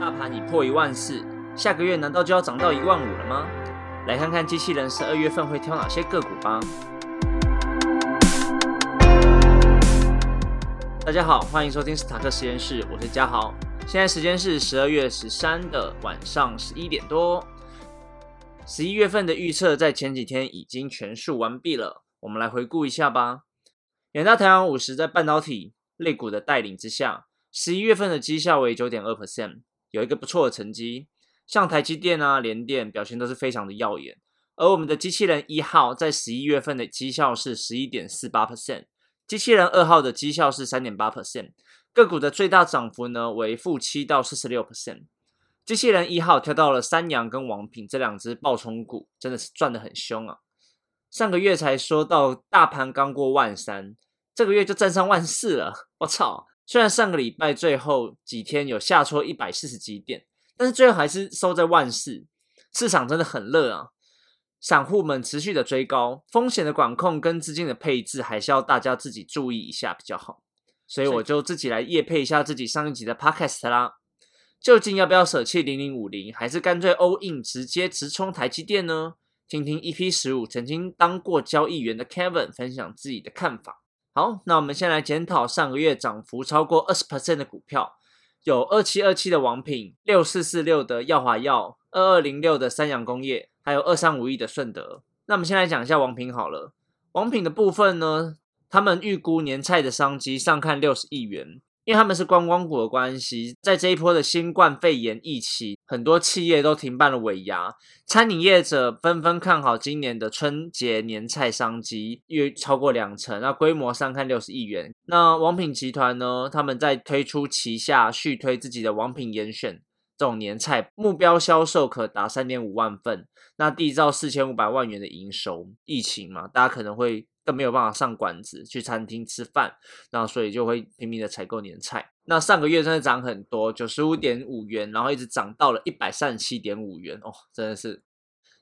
大盘已破一万四，下个月难道就要涨到一万五了吗？来看看机器人十二月份会挑哪些个股吧。大家好，欢迎收听斯塔克实验室，我是嘉豪。现在时间是十二月十三的晚上十一点多。十一月份的预测在前几天已经全数完毕了，我们来回顾一下吧。远大太阳五十在半导体类股的带领之下，十一月份的绩效为九点二 percent。有一个不错的成绩，像台积电啊、联电表现都是非常的耀眼。而我们的机器人一号在十一月份的绩效是十一点四八 percent，机器人二号的绩效是三点八 percent。个股的最大涨幅呢为负七到四十六 percent。机器人一号跳到了三洋跟王品这两只爆冲股，真的是赚得很凶啊！上个月才说到大盘刚过万三，这个月就站上万四了，我操！虽然上个礼拜最后几天有下挫一百四十几点，但是最后还是收在万四，市场真的很热啊！散户们持续的追高，风险的管控跟资金的配置还是要大家自己注意一下比较好。所以我就自己来夜配一下自己上一集的 podcast 啦。究竟要不要舍弃零零五零，还是干脆 all in 直接直冲台积电呢？听听 EP 十五曾经当过交易员的 Kevin 分享自己的看法。好，那我们先来检讨上个月涨幅超过二十 percent 的股票，有二七二七的王品，六四四六的耀华药，二二零六的三洋工业，还有二三五亿的顺德。那我们先来讲一下王品好了。王品的部分呢，他们预估年菜的商机上看六十亿元。因为他们是观光股的关系，在这一波的新冠肺炎疫情，很多企业都停办了尾牙，餐饮业者纷纷看好今年的春节年菜商机，约超过两成，那规模上看六十亿元。那王品集团呢，他们在推出旗下续推自己的王品严选这种年菜，目标销售可达三点五万份，那缔造四千五百万元的营收。疫情嘛，大家可能会。更没有办法上馆子去餐厅吃饭，那所以就会拼命的采购年菜。那上个月真的涨很多，九十五点五元，然后一直涨到了一百三十七点五元哦，真的是。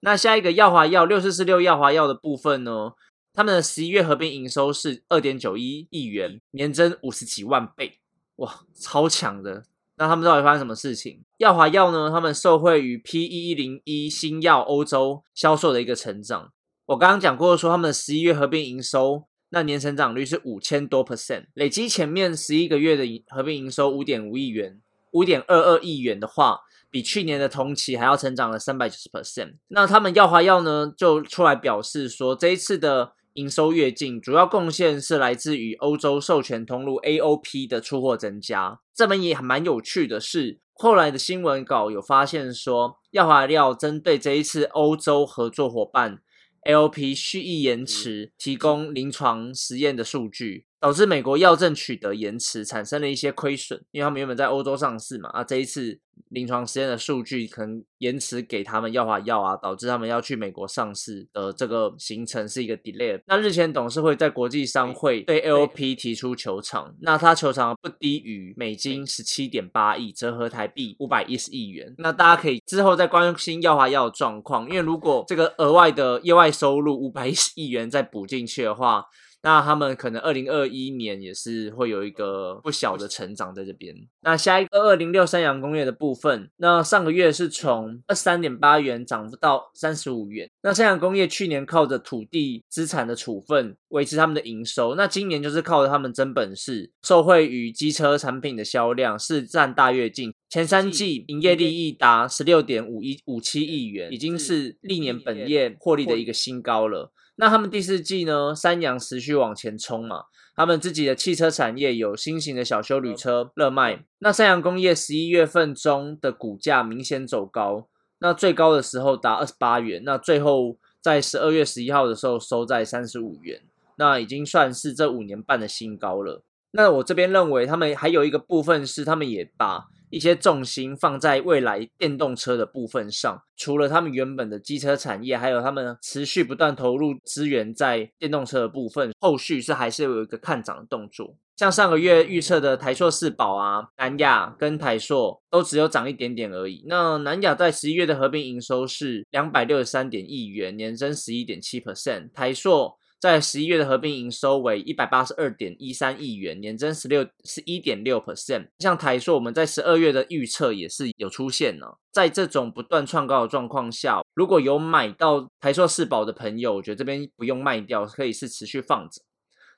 那下一个耀华药六四四六耀华药的部分呢，他们的十一月合并营收是二点九一亿元，年增五十几万倍，哇，超强的。那他们到底发生什么事情？耀华药呢，他们受惠于 P 一一零一新药欧洲销售的一个成长。我刚刚讲过，说他们十一月合并营收那年成长率是五千多 percent，累积前面十一个月的合并营收五点五亿元，五点二二亿元的话，比去年的同期还要成长了三百九十 percent。那他们耀华药呢，就出来表示说，这一次的营收跃进，主要贡献是来自于欧洲授权通路 AOP 的出货增加。这边也蛮有趣的是，后来的新闻稿有发现说，耀华药针对这一次欧洲合作伙伴。LP 蓄意延迟提供临床实验的数据。导致美国药证取得延迟，产生了一些亏损，因为他们原本在欧洲上市嘛，啊，这一次临床实验的数据可能延迟给他们药华药啊，导致他们要去美国上市的这个行程是一个 delay。那日前董事会在国际商会对 LP 提出求偿，那他求偿不低于美金十七点八亿，折合台币五百一十亿元。那大家可以之后再关心药华药的状况，因为如果这个额外的业外收入五百一十亿元再补进去的话。那他们可能二零二一年也是会有一个不小的成长在这边。那下一个二零六三洋工业的部分，那上个月是从二十三点八元涨到三十五元。那三洋工业去年靠着土地资产的处分维持他们的营收，那今年就是靠着他们真本事，受惠于机车产品的销量是占大跃进，前三季营业利益达十六点五一五七亿元，已经是历年本业获利的一个新高了。那他们第四季呢？三洋持续往前冲嘛。他们自己的汽车产业有新型的小修旅车热卖。那三洋工业十一月份中的股价明显走高，那最高的时候达二十八元，那最后在十二月十一号的时候收在三十五元，那已经算是这五年半的新高了。那我这边认为，他们还有一个部分是，他们也把。一些重心放在未来电动车的部分上，除了他们原本的机车产业，还有他们持续不断投入资源在电动车的部分，后续是还是有一个看涨的动作。像上个月预测的台硕四宝啊、南亚跟台硕都只有涨一点点而已。那南亚在十一月的合并营收是两百六十三点亿元，年增十一点七 percent，台硕。在十一月的合并营收为一百八十二点一三亿元，年增十六十一点六 percent。像台硕，我们在十二月的预测也是有出现呢。在这种不断创高的状况下，如果有买到台硕四宝的朋友，我觉得这边不用卖掉，可以是持续放着。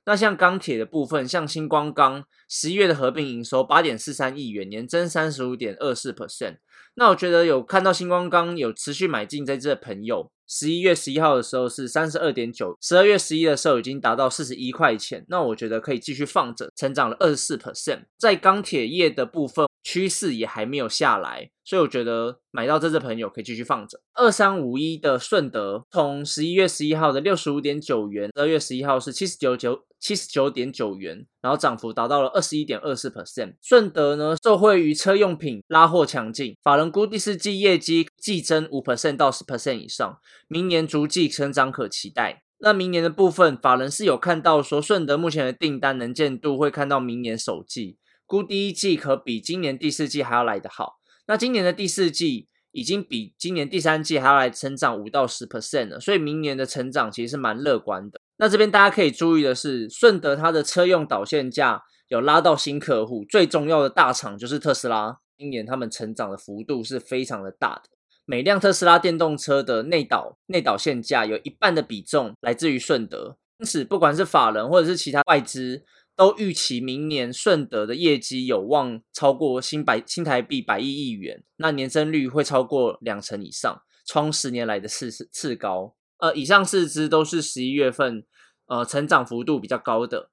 那像钢铁的部分，像星光钢十一月的合并营收八点四三亿元，年增三十五点二四 percent。那我觉得有看到星光钢有持续买进在这的朋友，十一月十一号的时候是三十二点九，十二月十一的时候已经达到四十一块钱。那我觉得可以继续放着，成长了二十四 percent。在钢铁业的部分。趋势也还没有下来，所以我觉得买到这只朋友可以继续放着。二三五一的顺德，从十一月十一号的六十五点九元，二月十一号是七十九九七十九点九元，然后涨幅达到了二十一点二四 percent。顺德呢，受惠于车用品拉货强劲，法人估第四季业绩季增五 percent 到十 percent 以上，明年逐季成长可期待。那明年的部分，法人是有看到说顺德目前的订单能见度会看到明年首季。估第一季可比今年第四季还要来得好，那今年的第四季已经比今年第三季还要来成长五到十 percent 了，所以明年的成长其实是蛮乐观的。那这边大家可以注意的是，顺德它的车用导线架有拉到新客户，最重要的大厂就是特斯拉，今年他们成长的幅度是非常的大的，每辆特斯拉电动车的内导内导线价有一半的比重来自于顺德，因此不管是法人或者是其他外资。都预期明年顺德的业绩有望超过新百新台币百亿亿元，那年增率会超过两成以上，创十年来的次次高。呃，以上四支都是十一月份呃成长幅度比较高的。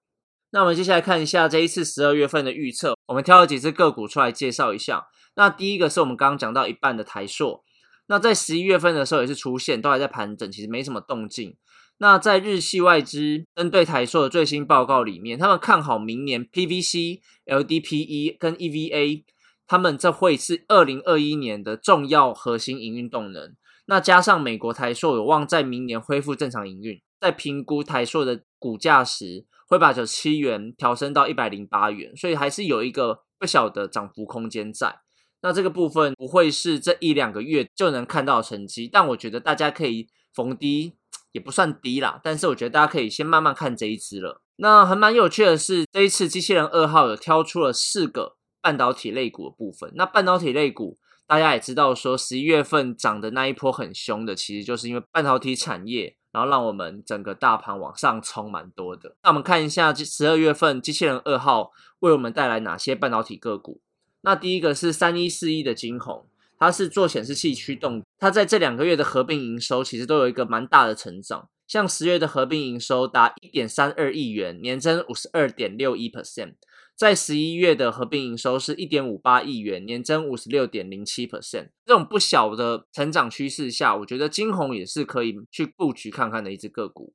那我们接下来看一下这一次十二月份的预测，我们挑了几只个股出来介绍一下。那第一个是我们刚刚讲到一半的台硕，那在十一月份的时候也是出现，都还在盘整，其实没什么动静。那在日系外资针对台硕的最新报告里面，他们看好明年 PVC、LDPE 跟 EVA，他们这会是二零二一年的重要核心营运动能。那加上美国台硕有望在明年恢复正常营运，在评估台硕的股价时，会把九七元调升到一百零八元，所以还是有一个不小的涨幅空间在。那这个部分不会是这一两个月就能看到成绩，但我觉得大家可以逢低。也不算低啦，但是我觉得大家可以先慢慢看这一支了。那还蛮有趣的是，这一次机器人二号有挑出了四个半导体类股的部分。那半导体类股，大家也知道说，十一月份涨的那一波很凶的，其实就是因为半导体产业，然后让我们整个大盘往上冲蛮多的。那我们看一下十二月份机器人二号为我们带来哪些半导体个股。那第一个是三一四一的金鸿。它是做显示器驱动，它在这两个月的合并营收其实都有一个蛮大的成长，像十月的合并营收达一点三二亿元，年增五十二点六一 percent，在十一月的合并营收是一点五八亿元，年增五十六点零七 percent，这种不小的成长趋势下，我觉得金红也是可以去布局看看的一只个股。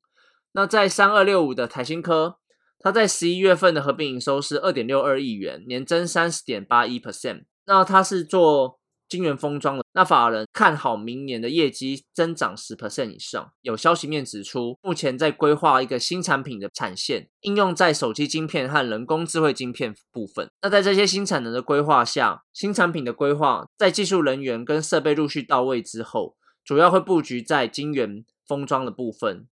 那在三二六五的台新科，它在十一月份的合并营收是二点六二亿元，年增三十点八一 percent，那它是做。金源封装的那法人看好明年的业绩增长十 percent 以上。有消息面指出，目前在规划一个新产品的产线，应用在手机晶片和人工智慧晶片部分。那在这些新产能的规划下，新产品的规划在技术人员跟设备陆续到位之后，主要会布局在晶圆封装的部分。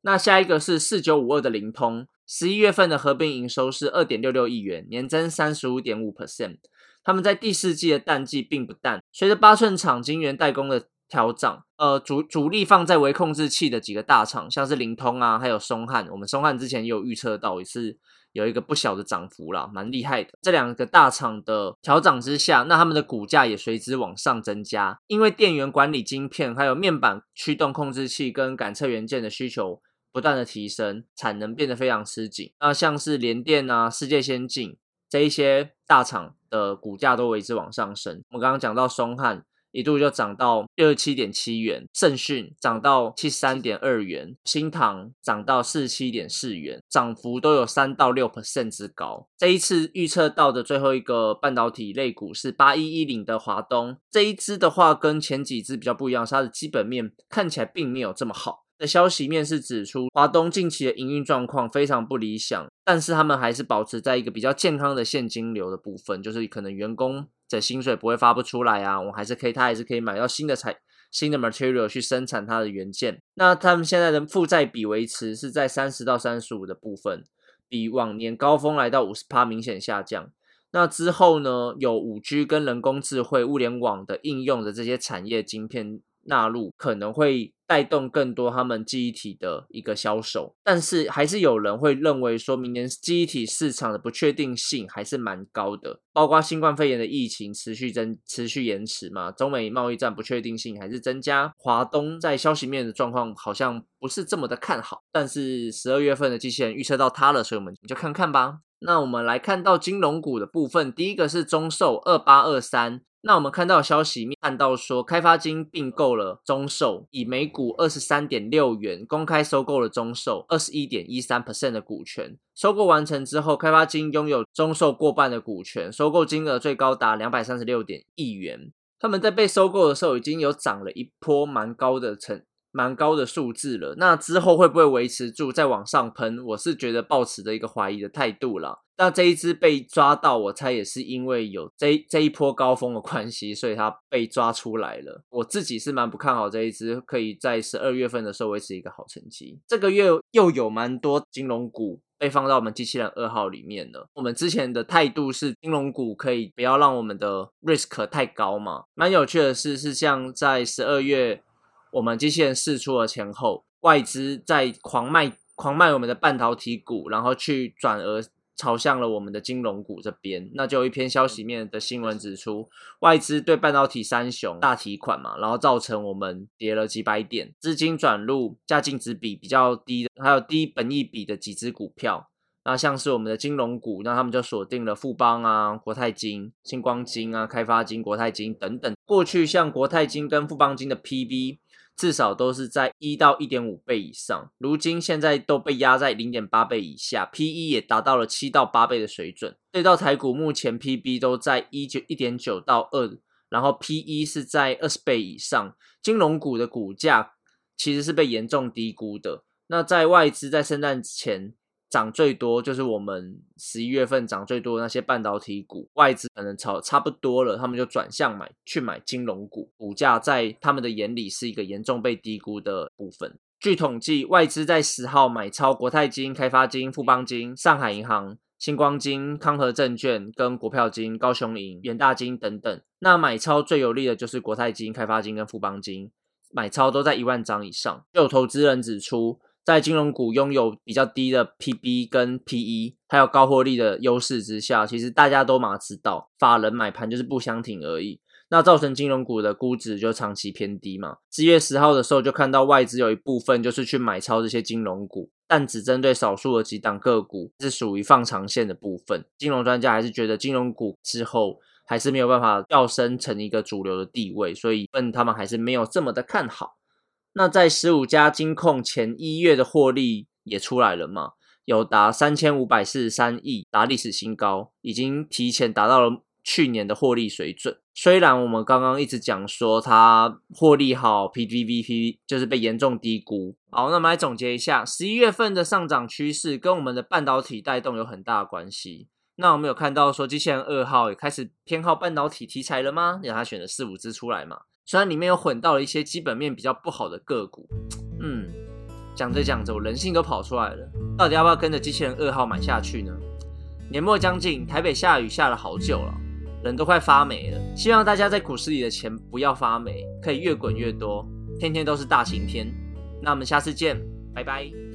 那下一个是四九五二的灵通，十一月份的合并营收是二点六六亿元，年增三十五点五 percent。他们在第四季的淡季并不淡，随着八寸厂晶圆代工的调整，呃，主主力放在微控制器的几个大厂，像是灵通啊，还有松汉，我们松汉之前也有预测到，也是有一个不小的涨幅啦，蛮厉害的。这两个大厂的调整之下，那他们的股价也随之往上增加，因为电源管理晶片、还有面板驱动控制器跟感测元件的需求不断的提升，产能变得非常吃紧。那像是联电啊、世界先进。这一些大厂的股价都为之往上升。我们刚刚讲到松汉一度就涨到六十七点七元，盛讯涨到七十三点二元，新唐涨到四十七点四元，涨幅都有三到六 percent 之高。这一次预测到的最后一个半导体类股是八一一零的华东，这一支的话跟前几支比较不一样，它的基本面看起来并没有这么好。的消息面是指出，华东近期的营运状况非常不理想，但是他们还是保持在一个比较健康的现金流的部分，就是可能员工的薪水不会发不出来啊，我还是可以，他还是可以买到新的材新的 material 去生产它的元件。那他们现在的负债比维持是在三十到三十五的部分，比往年高峰来到五十趴明显下降。那之后呢，有五 G 跟人工智慧、物联网的应用的这些产业晶片。纳入可能会带动更多他们记忆体的一个销售，但是还是有人会认为说明年记忆体市场的不确定性还是蛮高的，包括新冠肺炎的疫情持续增持续延迟嘛，中美贸易战不确定性还是增加，华东在消息面的状况好像不是这么的看好，但是十二月份的机器人预测到它了，所以我们就看看吧。那我们来看到金融股的部分，第一个是中寿二八二三。那我们看到消息，看到说开发金并购了中寿，以每股二十三点六元公开收购了中寿二十一点一三 percent 的股权。收购完成之后，开发金拥有中寿过半的股权，收购金额最高达两百三十六点亿元。他们在被收购的时候已经有涨了一波蛮高的成蛮高的数字了。那之后会不会维持住再往上喷？我是觉得抱持着一个怀疑的态度了。那这一只被抓到，我猜也是因为有这这一波高峰的关系，所以它被抓出来了。我自己是蛮不看好这一只可以在十二月份的时候维持一个好成绩。这个月又有蛮多金融股被放到我们机器人二号里面了。我们之前的态度是金融股可以不要让我们的 risk 太高嘛。蛮有趣的是，是像在十二月我们机器人试出了前后，外资在狂卖狂卖我们的半导体股，然后去转而。朝向了我们的金融股这边，那就有一篇消息面的新闻指出，外资对半导体三雄大提款嘛，然后造成我们跌了几百点，资金转入价净值比比较低的，还有低本益比的几只股票，那像是我们的金融股，那他们就锁定了富邦啊、国泰金、星光金啊、开发金、国泰金等等。过去像国泰金跟富邦金的 PB。至少都是在一到一点五倍以上，如今现在都被压在零点八倍以下，P/E 也达到了七到八倍的水准。对到台股目前 P/B 都在一九一点九到二，然后 P/E 是在二十倍以上，金融股的股价其实是被严重低估的。那在外资在圣诞前。涨最多就是我们十一月份涨最多的那些半导体股，外资可能炒差不多了，他们就转向买去买金融股，股价在他们的眼里是一个严重被低估的部分。据统计，外资在十号买超国泰金、开发金、富邦金、上海银行、星光金、康和证券跟国票金、高雄银、元大金等等。那买超最有利的就是国泰金、开发金跟富邦金，买超都在一万张以上。有投资人指出。在金融股拥有比较低的 PB 跟 PE，还有高获利的优势之下，其实大家都马知道，法人买盘就是不相挺而已。那造成金融股的估值就长期偏低嘛。四月十号的时候就看到外资有一部分就是去买超这些金融股，但只针对少数的几档个股，是属于放长线的部分。金融专家还是觉得金融股之后还是没有办法跃升成一个主流的地位，所以问他们还是没有这么的看好。那在十五家金控前一月的获利也出来了嘛？有达三千五百四十三亿，达历史新高，已经提前达到了去年的获利水准。虽然我们刚刚一直讲说它获利好，PVP 就是被严重低估。好，那我们来总结一下，十一月份的上涨趋势跟我们的半导体带动有很大关系。那我们有看到说机器人二号也开始偏好半导体题材了吗？让他选了四五只出来嘛。虽然里面有混到了一些基本面比较不好的个股，嗯，讲着讲着，我人性都跑出来了。到底要不要跟着机器人二号买下去呢？年末将近，台北下雨下了好久了，人都快发霉了。希望大家在股市里的钱不要发霉，可以越滚越多，天天都是大晴天。那我们下次见，拜拜。